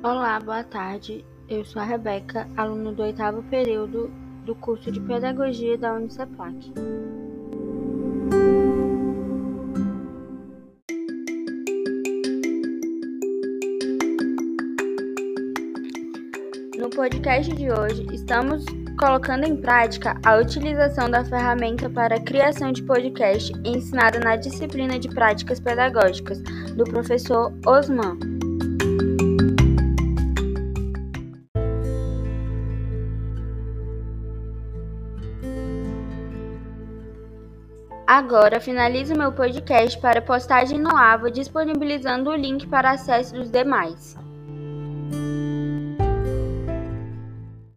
Olá, boa tarde. Eu sou a Rebeca, aluna do oitavo período do curso de Pedagogia da Uniceplac. No podcast de hoje, estamos colocando em prática a utilização da ferramenta para a criação de podcast ensinada na disciplina de Práticas Pedagógicas do professor Osman. Agora finalizo meu podcast para postagem no AVA, disponibilizando o link para acesso dos demais.